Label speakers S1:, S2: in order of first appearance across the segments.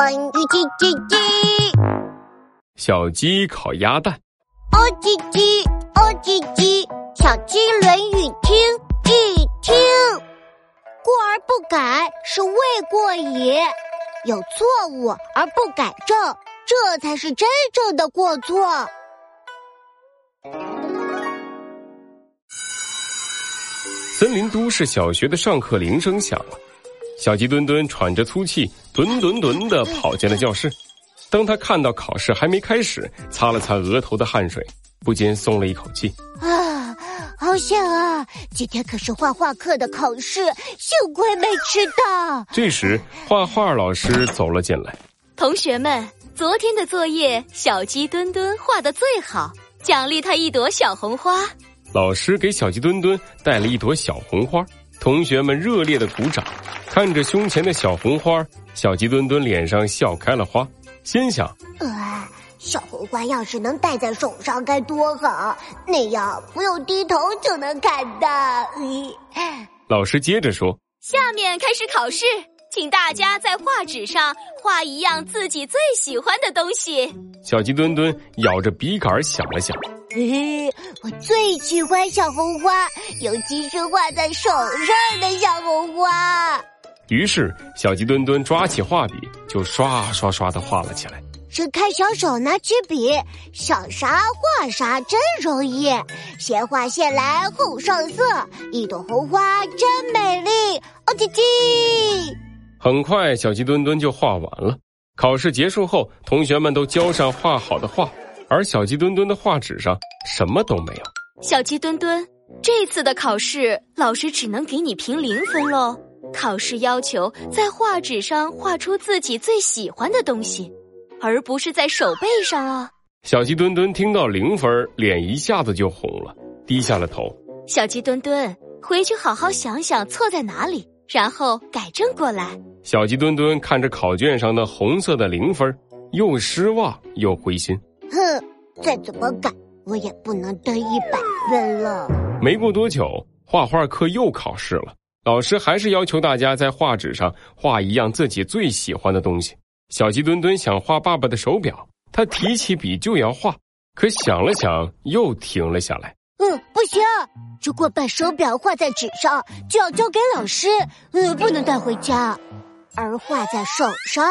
S1: 关于鸡鸡鸡，
S2: 小鸡烤鸭蛋，
S1: 哦叽叽，哦叽叽，小鸡论语听一听。过而不改是未过也，有错误而不改正，这才是真正的过错。
S2: 森林都市小学的上课铃声响了，小鸡墩墩喘着粗气，墩墩墩的跑进了教室。当他看到考试还没开始，擦了擦额头的汗水，不禁松了一口气。
S1: 啊，好险啊！今天可是画画课的考试，幸亏没迟到。
S2: 这时，画画老师走了进来。
S3: 同学们，昨天的作业，小鸡墩墩画的最好，奖励他一朵小红花。
S2: 老师给小鸡墩墩带了一朵小红花，同学们热烈的鼓掌。看着胸前的小红花，小鸡墩墩脸上笑开了花，心想：
S1: 呃，小红花要是能戴在手上该多好，那样不用低头就能看到。
S2: 老师接着说：“
S3: 下面开始考试，请大家在画纸上画一样自己最喜欢的东西。”
S2: 小鸡墩墩咬着笔杆想了想。
S1: 嘿，我最喜欢小红花，尤其是画在手上的小红花。
S2: 于是，小鸡墩墩抓起画笔，就刷刷刷的画了起来。
S1: 伸开小手，拿起笔，想啥画啥，真容易。先画线来后上色，一朵红花真美丽。哦叽叽！
S2: 很快，小鸡墩墩就画完了。考试结束后，同学们都交上画好的画。而小鸡墩墩的画纸上什么都没有。
S3: 小鸡墩墩，这次的考试老师只能给你评零分喽。考试要求在画纸上画出自己最喜欢的东西，而不是在手背上哦。
S2: 小鸡墩墩听到零分，脸一下子就红了，低下了头。
S3: 小鸡墩墩，回去好好想想错在哪里，然后改正过来。
S2: 小鸡墩墩看着考卷上的红色的零分，又失望又灰心。
S1: 哼，再怎么改，我也不能得一百分了。
S2: 没过多久，画画课又考试了。老师还是要求大家在画纸上画一样自己最喜欢的东西。小鸡墩墩想画爸爸的手表，他提起笔就要画，可想了想，又停了下来。
S1: 嗯，不行，如果把手表画在纸上，就要交给老师，呃，不能带回家。而画在手上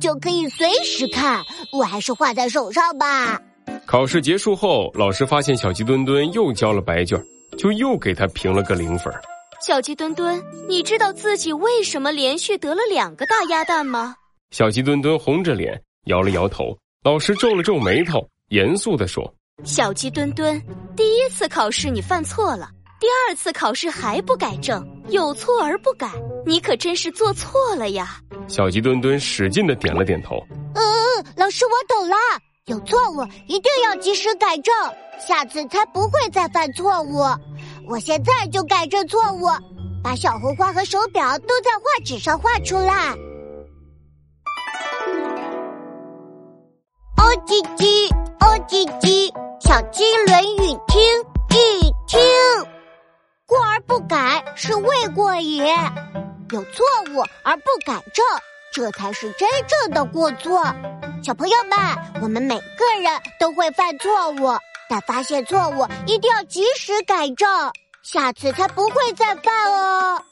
S1: 就可以随时看，我还是画在手上吧。
S2: 考试结束后，老师发现小鸡墩墩又交了白卷，就又给他评了个零分。
S3: 小鸡墩墩，你知道自己为什么连续得了两个大鸭蛋吗？
S2: 小鸡墩墩红着脸摇了摇头。老师皱了皱眉头，严肃地说：“
S3: 小鸡墩墩，第一次考试你犯错了。”第二次考试还不改正，有错而不改，你可真是做错了呀！
S2: 小鸡墩墩使劲的点了点头。
S1: 嗯嗯，老师，我懂了，有错误一定要及时改正，下次才不会再犯错误。我现在就改正错误，把小红花和手表都在画纸上画出来。哦叽叽，哦叽叽，小鸡论语听一听。过而不改是未过也，有错误而不改正，这才是真正的过错。小朋友们，我们每个人都会犯错误，但发现错误一定要及时改正，下次才不会再犯哦。